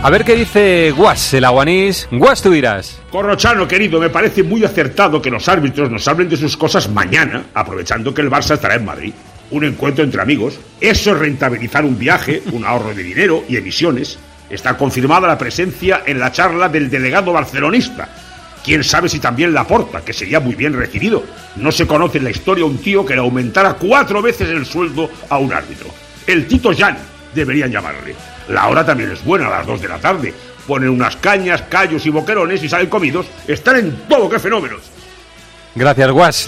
A ver qué dice Guas, el aguanís. Guas, tú dirás. Corrochano, querido, me parece muy acertado que los árbitros nos hablen de sus cosas mañana, aprovechando que el Barça estará en Madrid. Un encuentro entre amigos. Eso es rentabilizar un viaje, un ahorro de dinero y emisiones. Está confirmada la presencia en la charla del delegado barcelonista. Quién sabe si también la porta, que sería muy bien recibido. No se conoce en la historia un tío que le aumentara cuatro veces el sueldo a un árbitro. El Tito Jan, deberían llamarle. La hora también es buena, a las dos de la tarde. Ponen unas cañas, callos y boquerones y salen comidos. Están en todo, qué fenómenos. Gracias, Guas.